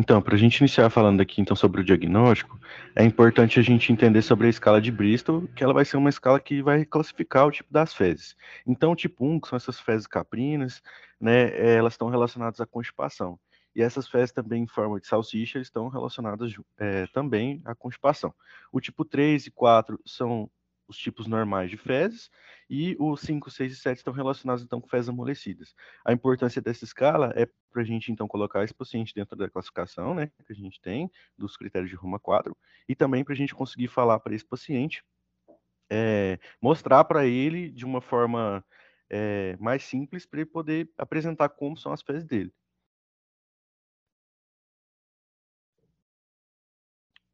Então, para a gente iniciar falando aqui então sobre o diagnóstico, é importante a gente entender sobre a escala de Bristol, que ela vai ser uma escala que vai classificar o tipo das fezes. Então, o tipo 1, que são essas fezes caprinas, né, é, elas estão relacionadas à constipação. E essas fezes também em forma de salsicha estão relacionadas é, também à constipação. O tipo 3 e 4 são os tipos normais de fezes, e os 5, 6 e 7 estão relacionados então com fezes amolecidas. A importância dessa escala é para a gente então colocar esse paciente dentro da classificação, né, que a gente tem, dos critérios de Roma 4, e também para a gente conseguir falar para esse paciente, é, mostrar para ele de uma forma é, mais simples para ele poder apresentar como são as fezes dele.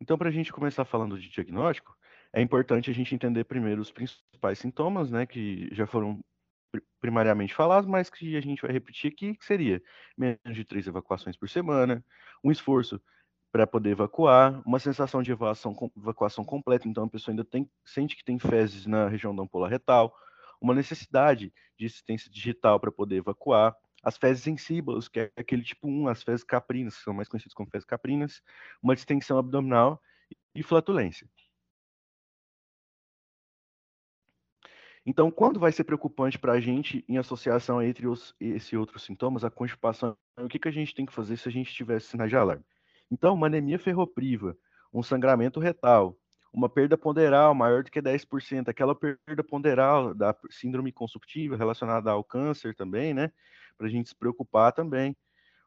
Então, para a gente começar falando de diagnóstico, é importante a gente entender primeiro os principais sintomas, né, que já foram primariamente falados, mas que a gente vai repetir aqui, que seria menos de três evacuações por semana, um esforço para poder evacuar, uma sensação de evacuação, evacuação completa, então a pessoa ainda tem, sente que tem fezes na região da ampola retal, uma necessidade de assistência digital para poder evacuar, as fezes sensíveis, que é aquele tipo 1, as fezes caprinas, que são mais conhecidas como fezes caprinas, uma distensão abdominal e flatulência. Então, quando vai ser preocupante para a gente, em associação entre os, esse outros sintomas, a constipação, o que, que a gente tem que fazer se a gente tivesse sinais de alarme? Então, uma anemia ferropriva, um sangramento retal, uma perda ponderal maior do que 10%, aquela perda ponderal da síndrome consumptiva relacionada ao câncer também, né? Para a gente se preocupar também.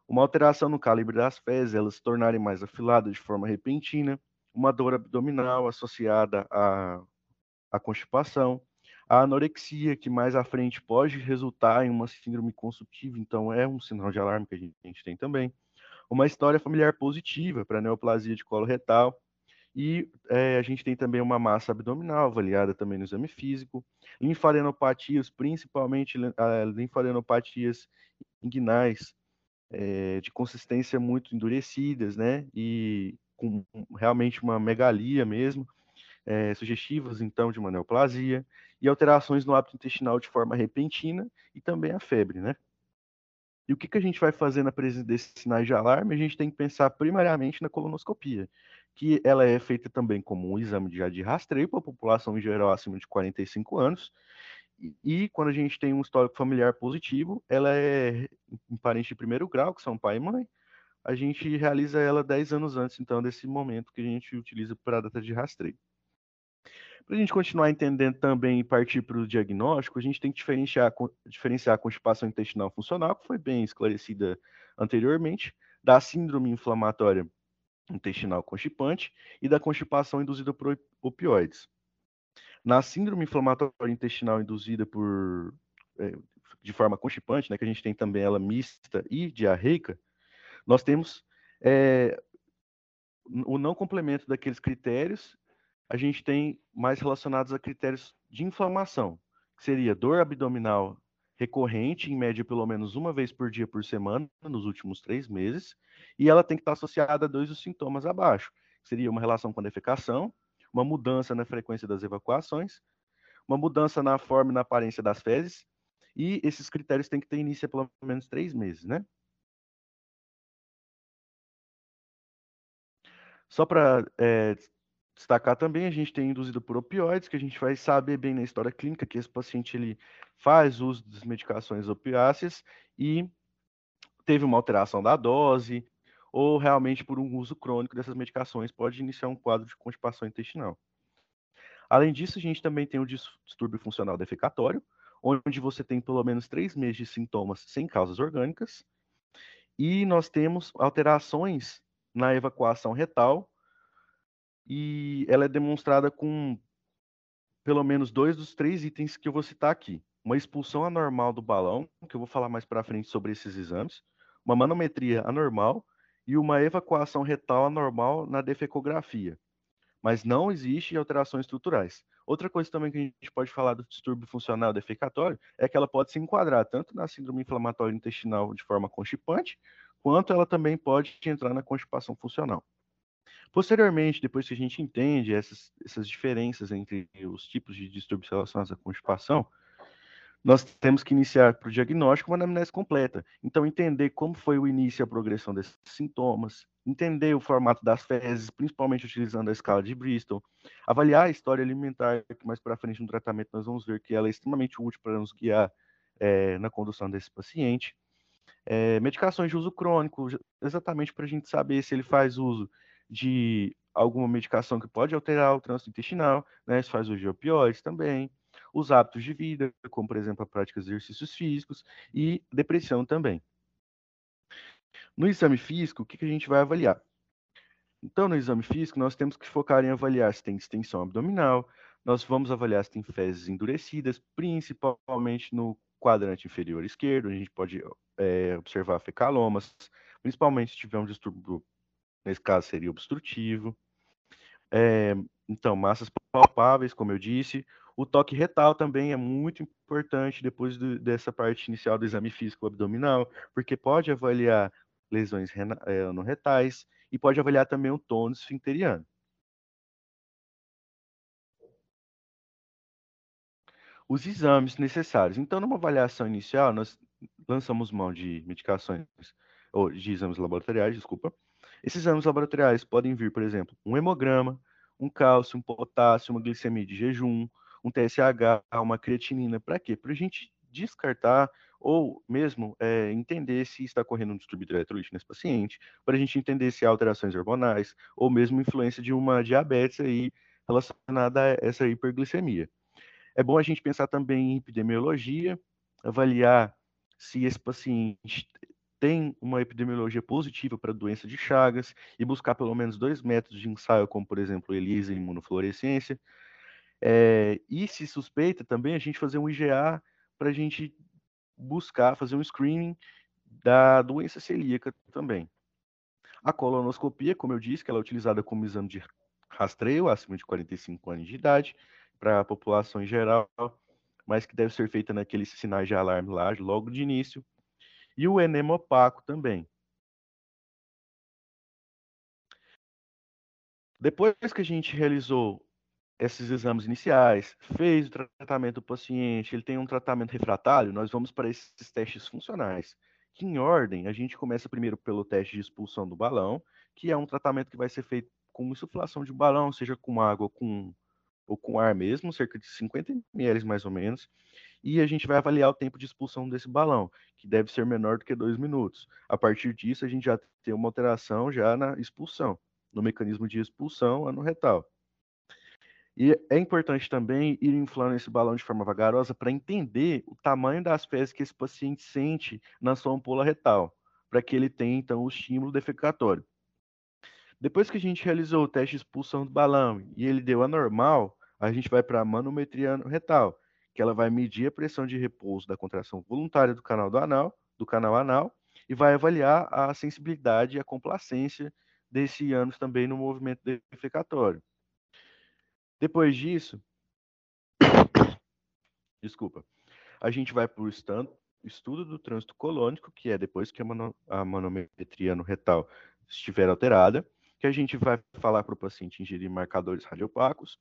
Uma alteração no calibre das fezes, elas se tornarem mais afiladas de forma repentina, uma dor abdominal associada à, à constipação, a anorexia, que mais à frente pode resultar em uma síndrome consumptiva, então é um sinal de alarme que a gente, a gente tem também. Uma história familiar positiva para neoplasia de colo retal. E é, a gente tem também uma massa abdominal avaliada também no exame físico. Linfadenopatias, principalmente uh, linfadenopatias inguinais, é, de consistência muito endurecidas, né? E com realmente uma megalia mesmo é, sugestivas, então, de uma neoplasia, e alterações no hábito intestinal de forma repentina, e também a febre, né? E o que, que a gente vai fazer na presença desses sinais de alarme? A gente tem que pensar primariamente na colonoscopia, que ela é feita também como um exame de, de rastreio para a população em geral acima de 45 anos, e, e quando a gente tem um histórico familiar positivo, ela é em parente de primeiro grau, que são pai e mãe, a gente realiza ela 10 anos antes, então, desse momento que a gente utiliza para a data de rastreio. Para a gente continuar entendendo também e partir para o diagnóstico, a gente tem que diferenciar, diferenciar a constipação intestinal funcional, que foi bem esclarecida anteriormente, da síndrome inflamatória intestinal constipante e da constipação induzida por opioides. Na síndrome inflamatória intestinal induzida por é, de forma constipante, né, que a gente tem também ela mista e diarreica, nós temos é, o não complemento daqueles critérios, a gente tem mais relacionados a critérios de inflamação, que seria dor abdominal recorrente, em média pelo menos uma vez por dia por semana, nos últimos três meses, e ela tem que estar associada a dois dos sintomas abaixo, que seria uma relação com a defecação, uma mudança na frequência das evacuações, uma mudança na forma e na aparência das fezes, e esses critérios têm que ter início há pelo menos três meses, né? Só para é, destacar também, a gente tem induzido por opioides, que a gente vai saber bem na história clínica que esse paciente ele faz uso das medicações opiáceas e teve uma alteração da dose, ou realmente por um uso crônico dessas medicações pode iniciar um quadro de constipação intestinal. Além disso, a gente também tem o distúrbio funcional defecatório, onde você tem pelo menos três meses de sintomas sem causas orgânicas, e nós temos alterações na evacuação retal, e ela é demonstrada com pelo menos dois dos três itens que eu vou citar aqui. Uma expulsão anormal do balão, que eu vou falar mais para frente sobre esses exames, uma manometria anormal e uma evacuação retal anormal na defecografia. Mas não existe alterações estruturais. Outra coisa também que a gente pode falar do distúrbio funcional defecatório é que ela pode se enquadrar tanto na síndrome inflamatória intestinal de forma constipante, quanto ela também pode entrar na constipação funcional. Posteriormente, depois que a gente entende essas, essas diferenças entre os tipos de distúrbios relacionados à constipação, nós temos que iniciar para o diagnóstico uma anamnese completa. Então, entender como foi o início e a progressão desses sintomas, entender o formato das fezes, principalmente utilizando a escala de Bristol, avaliar a história alimentar, que mais para frente no tratamento nós vamos ver que ela é extremamente útil para nos guiar é, na condução desse paciente. É, medicações de uso crônico, exatamente para a gente saber se ele faz uso de alguma medicação que pode alterar o trânsito intestinal, né? Se faz de opioides também, os hábitos de vida, como por exemplo a prática de exercícios físicos e depressão também. No exame físico, o que, que a gente vai avaliar? Então, no exame físico, nós temos que focar em avaliar se tem distensão abdominal, nós vamos avaliar se tem fezes endurecidas, principalmente no quadrante inferior esquerdo, a gente pode é, observar fecalomas, principalmente se tiver um distúrbio nesse caso seria obstrutivo. É, então, massas palpáveis, como eu disse. O toque retal também é muito importante depois do, dessa parte inicial do exame físico abdominal, porque pode avaliar lesões é, no retais e pode avaliar também o tônus esfincteriano. Os exames necessários. Então, numa avaliação inicial, nós lançamos mão de medicações, ou de exames laboratoriais, desculpa, esses exames laboratoriais podem vir, por exemplo, um hemograma, um cálcio, um potássio, uma glicemia de jejum, um TSH, uma creatinina. Para quê? Para a gente descartar ou mesmo é, entender se está correndo um distúrbio de eletrolite nesse paciente, para a gente entender se há alterações hormonais ou mesmo influência de uma diabetes aí relacionada a essa hiperglicemia. É bom a gente pensar também em epidemiologia, avaliar se esse paciente tem uma epidemiologia positiva para a doença de Chagas e buscar pelo menos dois métodos de ensaio, como por exemplo ELISA e imunofluorescência. É, e se suspeita também a gente fazer um IgA para a gente buscar fazer um screening da doença celíaca também. A colonoscopia, como eu disse, que ela é utilizada como exame de rastreio acima de 45 anos de idade para a população em geral, mas que deve ser feita naqueles sinais de alarme lá logo de início e o enema opaco também. Depois que a gente realizou esses exames iniciais, fez o tratamento do paciente, ele tem um tratamento refratário, nós vamos para esses testes funcionais. Que em ordem, a gente começa primeiro pelo teste de expulsão do balão, que é um tratamento que vai ser feito com insuflação de balão, seja com água com, ou com ar mesmo, cerca de 50 ml mais ou menos e a gente vai avaliar o tempo de expulsão desse balão, que deve ser menor do que dois minutos. A partir disso, a gente já tem uma alteração já na expulsão, no mecanismo de expulsão anorretal. E é importante também ir inflando esse balão de forma vagarosa para entender o tamanho das fezes que esse paciente sente na sua ampola retal, para que ele tenha então o estímulo defecatório. Depois que a gente realizou o teste de expulsão do balão e ele deu anormal, a gente vai para a manometria retal, que ela vai medir a pressão de repouso da contração voluntária do canal do anal, do canal anal, e vai avaliar a sensibilidade e a complacência desse ânus também no movimento defecatório. Depois disso, desculpa, a gente vai para o estudo do trânsito colônico, que é depois que a, mano, a manometria no retal estiver alterada, que a gente vai falar para o paciente ingerir marcadores radiopacos,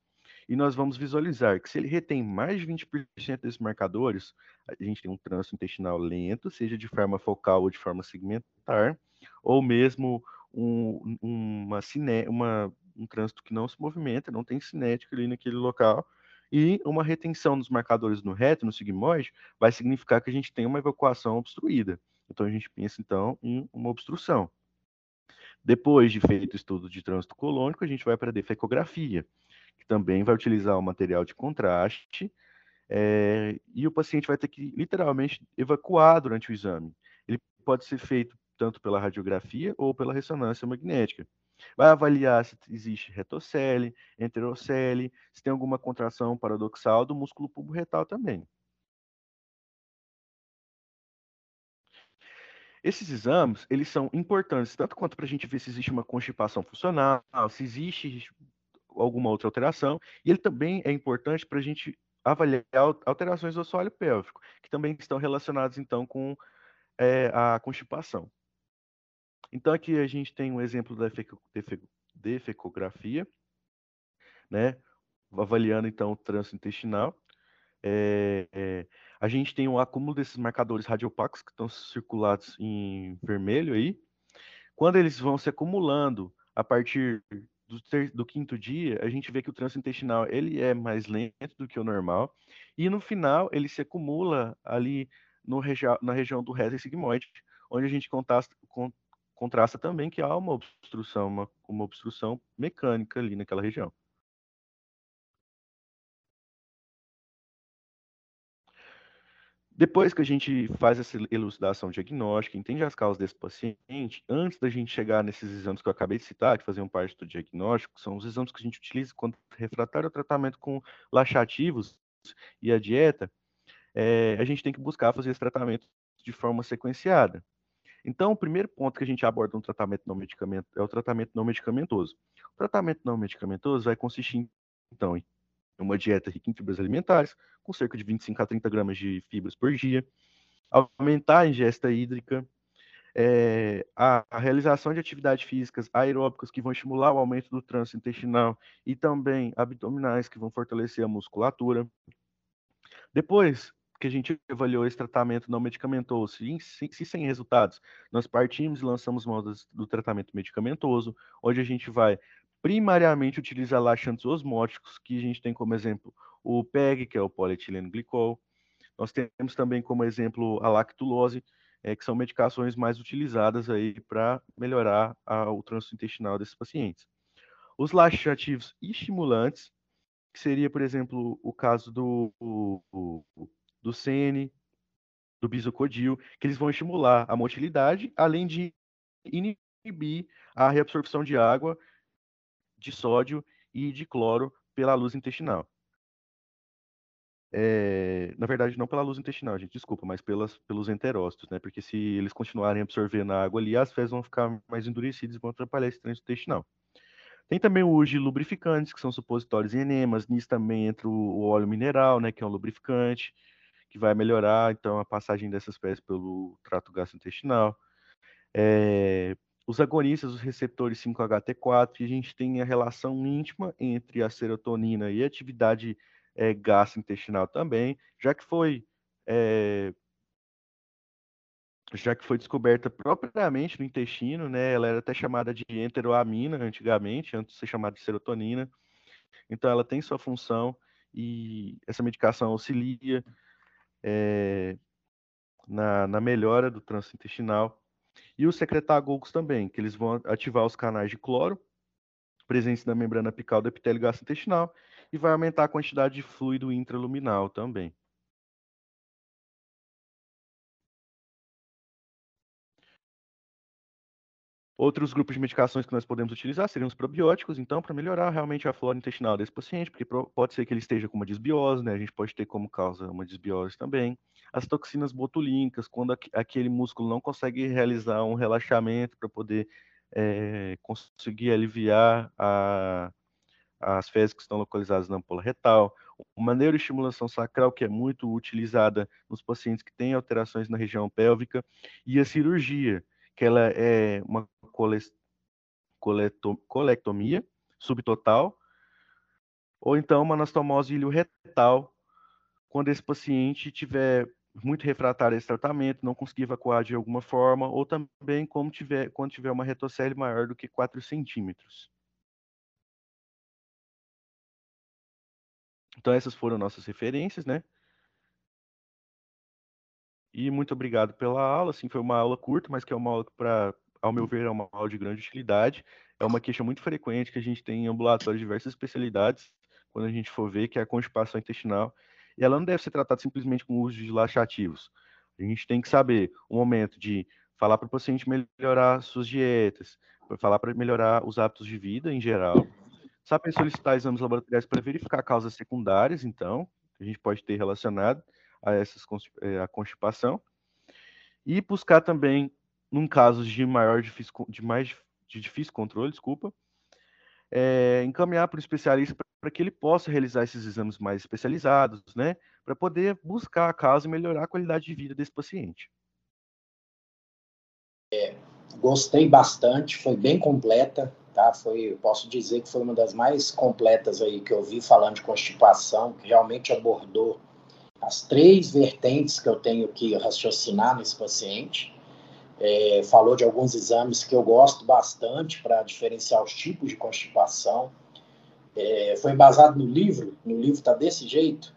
e nós vamos visualizar que se ele retém mais de 20% desses marcadores, a gente tem um trânsito intestinal lento, seja de forma focal ou de forma segmentar, ou mesmo um, uma, uma um trânsito que não se movimenta, não tem cinética ali naquele local, e uma retenção dos marcadores no reto, no sigmoide, vai significar que a gente tem uma evacuação obstruída. Então a gente pensa então em uma obstrução. Depois de feito o estudo de trânsito colônico, a gente vai para a defecografia, que também vai utilizar o material de contraste, é, e o paciente vai ter que literalmente evacuar durante o exame. Ele pode ser feito tanto pela radiografia ou pela ressonância magnética. Vai avaliar se existe retocele, enterocele, se tem alguma contração paradoxal do músculo retal também. Esses exames, eles são importantes tanto quanto para a gente ver se existe uma constipação funcional, se existe alguma outra alteração, e ele também é importante para a gente avaliar alterações do assoalho pélvico, que também estão relacionadas, então, com é, a constipação. Então, aqui a gente tem um exemplo da defecografia, né? avaliando então o trânsito intestinal. É, é, a gente tem um acúmulo desses marcadores radiopacos que estão circulados em vermelho aí. Quando eles vão se acumulando a partir do, ter, do, quinto dia, a gente vê que o trânsito intestinal ele é mais lento do que o normal. E no final, ele se acumula ali no regi na região do reto sigmoide, onde a gente contrasta, contrasta também que há uma obstrução, uma, uma obstrução mecânica ali naquela região. Depois que a gente faz essa elucidação diagnóstica, entende as causas desse paciente, antes da gente chegar nesses exames que eu acabei de citar, que faziam parte do diagnóstico, são os exames que a gente utiliza quando refratário ao tratamento com laxativos e a dieta, é, a gente tem que buscar fazer esse tratamento de forma sequenciada. Então, o primeiro ponto que a gente aborda no tratamento não medicamento é o tratamento não medicamentoso. O tratamento não medicamentoso vai consistir, então, em uma dieta rica em fibras alimentares, com cerca de 25 a 30 gramas de fibras por dia, aumentar a ingesta hídrica, é, a, a, realização de atividades físicas aeróbicas que vão estimular o aumento do trânsito intestinal e também abdominais que vão fortalecer a musculatura. Depois, que a gente avaliou esse tratamento não medicamentoso, se, se, sem resultados, nós partimos e lançamos modas do tratamento medicamentoso, onde a gente vai primariamente utilizar laxantes osmóticos, que a gente tem como exemplo o PEG, que é o polietileno glicol. Nós temos também como exemplo a lactulose, é, que são medicações mais utilizadas aí para melhorar a, o trânsito intestinal desses pacientes. Os laxativos estimulantes, que seria, por exemplo, o caso do, do, do CN, do bisocodil, que eles vão estimular a motilidade, além de inibir a reabsorção de água, de sódio e de cloro pela luz intestinal. É, na verdade, não pela luz intestinal, gente, desculpa, mas pelas, pelos enterócitos, né? Porque se eles continuarem absorvendo a água ali, as fezes vão ficar mais endurecidas e vão atrapalhar esse trânsito intestinal. Tem também de lubrificantes, que são supositórios e enemas. Nisso também entra o óleo mineral, né, que é um lubrificante que vai melhorar então a passagem dessas fezes pelo trato gastrointestinal. É, os agonistas, os receptores 5-HT4, e a gente tem a relação íntima entre a serotonina e a atividade é, gastrointestinal também, já que foi é, já que foi descoberta propriamente no intestino, né? Ela era até chamada de enteroamina antigamente, antes de ser chamada de serotonina. Então ela tem sua função e essa medicação auxilia é, na, na, melhora do trânsito intestinal. E os secretagogos também, que eles vão ativar os canais de cloro presentes na membrana apical do epitélio gastrointestinal e vai aumentar a quantidade de fluido intraluminal também. Outros grupos de medicações que nós podemos utilizar seriam os probióticos, então, para melhorar realmente a flora intestinal desse paciente, porque pode ser que ele esteja com uma desbiose, né? A gente pode ter como causa uma desbiose também. As toxinas botulínicas, quando aquele músculo não consegue realizar um relaxamento para poder é, conseguir aliviar a, as fezes que estão localizadas na ampola retal. Uma neuroestimulação sacral, que é muito utilizada nos pacientes que têm alterações na região pélvica. E a cirurgia, que ela é uma colectomia subtotal, ou então uma anastomose ilioretal, quando esse paciente tiver muito refratário esse tratamento, não conseguir evacuar de alguma forma, ou também como tiver, quando tiver uma retocele maior do que 4 centímetros. Então essas foram nossas referências, né? E muito obrigado pela aula. Assim, foi uma aula curta, mas que é uma aula para, ao meu ver, é uma aula de grande utilidade. É uma queixa muito frequente que a gente tem em ambulatório de diversas especialidades, quando a gente for ver, que é a constipação intestinal. E ela não deve ser tratada simplesmente com o uso de laxativos. A gente tem que saber o momento de falar para o paciente melhorar suas dietas, falar para melhorar os hábitos de vida em geral. Saber solicitar exames laboratoriais para verificar causas secundárias, então, que a gente pode ter relacionado a essas eh, a constipação e buscar também num caso de maior difícil, de mais de difícil controle, desculpa, é, encaminhar para o especialista para que ele possa realizar esses exames mais especializados, né, para poder buscar a causa e melhorar a qualidade de vida desse paciente. É, gostei bastante, foi bem completa, tá? Foi, posso dizer que foi uma das mais completas aí que eu vi falando de constipação, que realmente abordou as três vertentes que eu tenho que raciocinar nesse paciente. É, falou de alguns exames que eu gosto bastante para diferenciar os tipos de constipação. É, foi embasado no livro? No livro está desse jeito?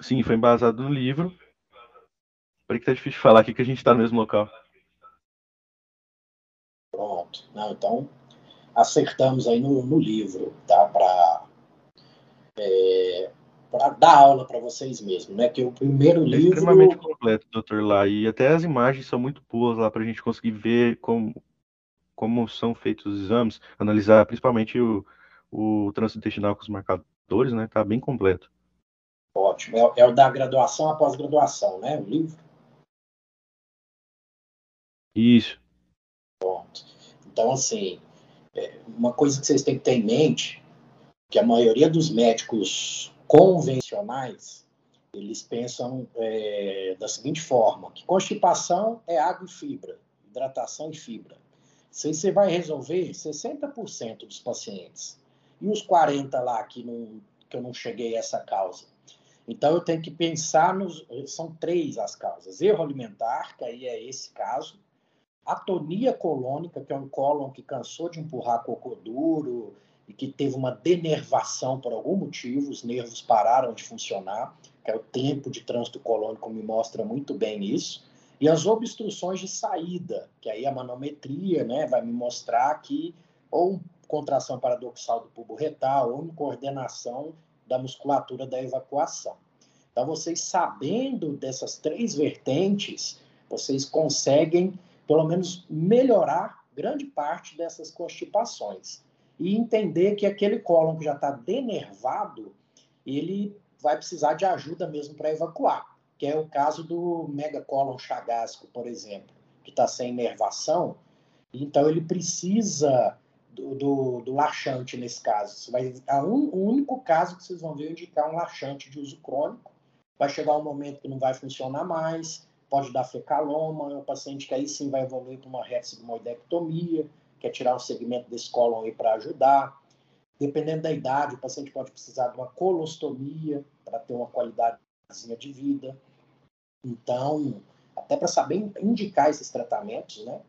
Sim, foi embasado no livro. Por que tá difícil de falar aqui que a gente está no mesmo local. Pronto. Não, então, acertamos aí no, no livro, tá? Para para dar aula para vocês mesmos, né? Que o primeiro é livro. extremamente completo, doutor lá. E até as imagens são muito boas lá para a gente conseguir ver como, como são feitos os exames, analisar principalmente o, o trânsito intestinal com os marcadores, né? Tá bem completo. Ótimo. É, é o da graduação após graduação, né? O livro? Isso. Pronto. Então, assim, é, uma coisa que vocês têm que ter em mente, que a maioria dos médicos convencionais, eles pensam é, da seguinte forma, que constipação é água e fibra, hidratação e fibra. Aí você vai resolver 60% dos pacientes. E os 40 lá que, não, que eu não cheguei a essa causa? Então eu tenho que pensar nos. São três as causas. Erro alimentar, que aí é esse caso. Atonia colônica, que é um cólon que cansou de empurrar cocô duro, e que teve uma denervação por algum motivo, os nervos pararam de funcionar, que é o tempo de trânsito colônico me mostra muito bem isso, e as obstruções de saída, que aí a manometria né, vai me mostrar que ou contração paradoxal do pubo retal ou incoordenação da musculatura da evacuação. Então, vocês sabendo dessas três vertentes, vocês conseguem, pelo menos, melhorar grande parte dessas constipações e entender que aquele cólon que já está denervado, ele vai precisar de ajuda mesmo para evacuar, que é o caso do megacólon chagásico, por exemplo, que está sem inervação, então ele precisa do, do, do laxante nesse caso. vai, é um, o único caso que vocês vão ver indicar um laxante de uso crônico, vai chegar um momento que não vai funcionar mais, pode dar fecaloma, é um paciente que aí sim vai evoluir para uma retsigmoidectomia, quer tirar um segmento desse cólon aí para ajudar. Dependendo da idade, o paciente pode precisar de uma colostomia para ter uma qualidade de vida. Então, até para saber indicar esses tratamentos, né?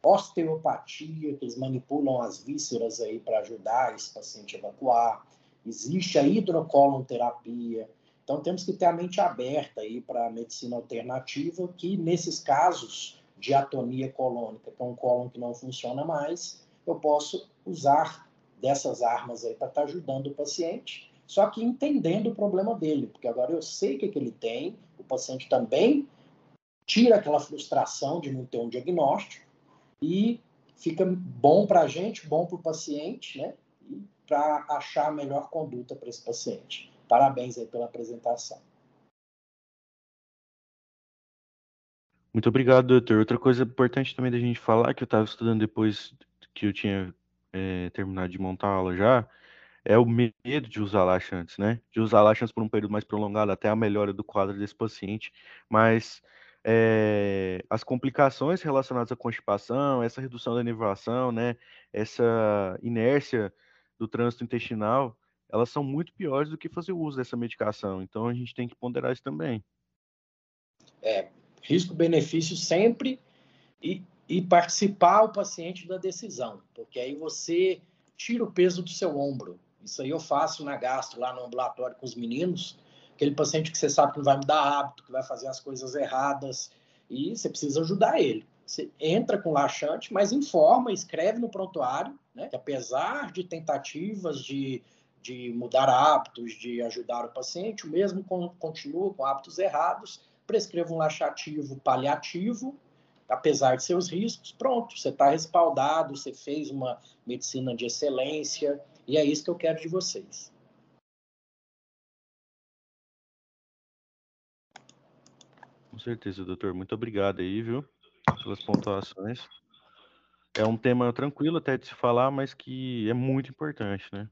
Osteopatia, que eles manipulam as vísceras aí para ajudar esse paciente a evacuar. Existe a hidrocolonterapia. Então, temos que ter a mente aberta aí para a medicina alternativa, que nesses casos de atonia colônica, que é um cólon que não funciona mais, eu posso usar dessas armas aí para estar tá ajudando o paciente, só que entendendo o problema dele, porque agora eu sei o que, que ele tem, o paciente também tira aquela frustração de não ter um diagnóstico e fica bom para a gente, bom para o paciente, né? Para achar a melhor conduta para esse paciente. Parabéns aí pela apresentação. Muito obrigado, doutor. Outra coisa importante também da gente falar, que eu estava estudando depois que eu tinha é, terminado de montar a aula já, é o medo de usar laxantes, né? De usar laxantes por um período mais prolongado, até a melhora do quadro desse paciente. Mas é, as complicações relacionadas à constipação, essa redução da nervação, né? Essa inércia do trânsito intestinal, elas são muito piores do que fazer uso dessa medicação. Então a gente tem que ponderar isso também. É, risco-benefício sempre e, e participar o paciente da decisão, porque aí você tira o peso do seu ombro. Isso aí eu faço na gastro, lá no ambulatório com os meninos, aquele paciente que você sabe que não vai mudar hábito, que vai fazer as coisas erradas, e você precisa ajudar ele. Você entra com laxante, mas informa, escreve no prontuário, né, que apesar de tentativas de, de mudar hábitos, de ajudar o paciente, o mesmo continua com hábitos errados, prescreva um laxativo paliativo, apesar de seus riscos, pronto, você está respaldado, você fez uma medicina de excelência, e é isso que eu quero de vocês. Com certeza, doutor. Muito obrigado aí, viu, pelas pontuações. É um tema tranquilo até de se falar, mas que é muito importante, né?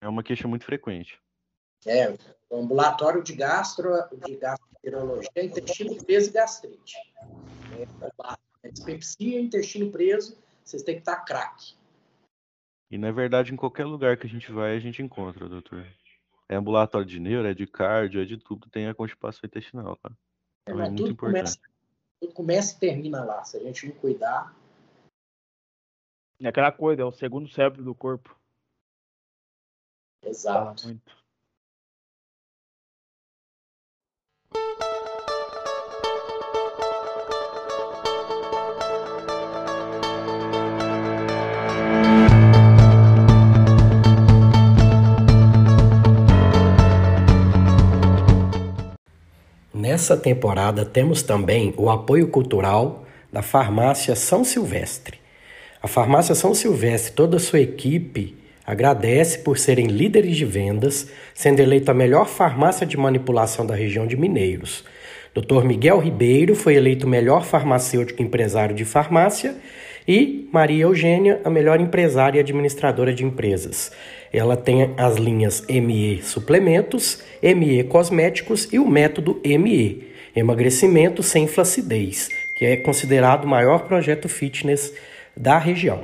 É uma queixa muito frequente. É, o ambulatório de gastro, de gastroenterologia, intestino preso e gastrite. É, dispepsia, intestino preso, vocês têm que estar craque. E na verdade, em qualquer lugar que a gente vai, a gente encontra, doutor. É ambulatório de neuro, é de cardio, é de tudo, tem a constipação intestinal, tá? Então, é, é muito tudo importante. Começa, tudo começa e termina lá. Se a gente não cuidar. É aquela coisa, é o segundo cérebro do corpo. Exato. Fala muito. Nessa temporada temos também o apoio cultural da Farmácia São Silvestre. A Farmácia São Silvestre, toda a sua equipe, agradece por serem líderes de vendas, sendo eleita a melhor farmácia de manipulação da região de Mineiros. Dr. Miguel Ribeiro foi eleito melhor farmacêutico empresário de farmácia e Maria Eugênia, a melhor empresária e administradora de empresas. Ela tem as linhas ME Suplementos, ME Cosméticos e o método ME, Emagrecimento sem Flacidez, que é considerado o maior projeto fitness da região.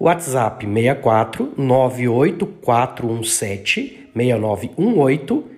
WhatsApp 64 98417 6918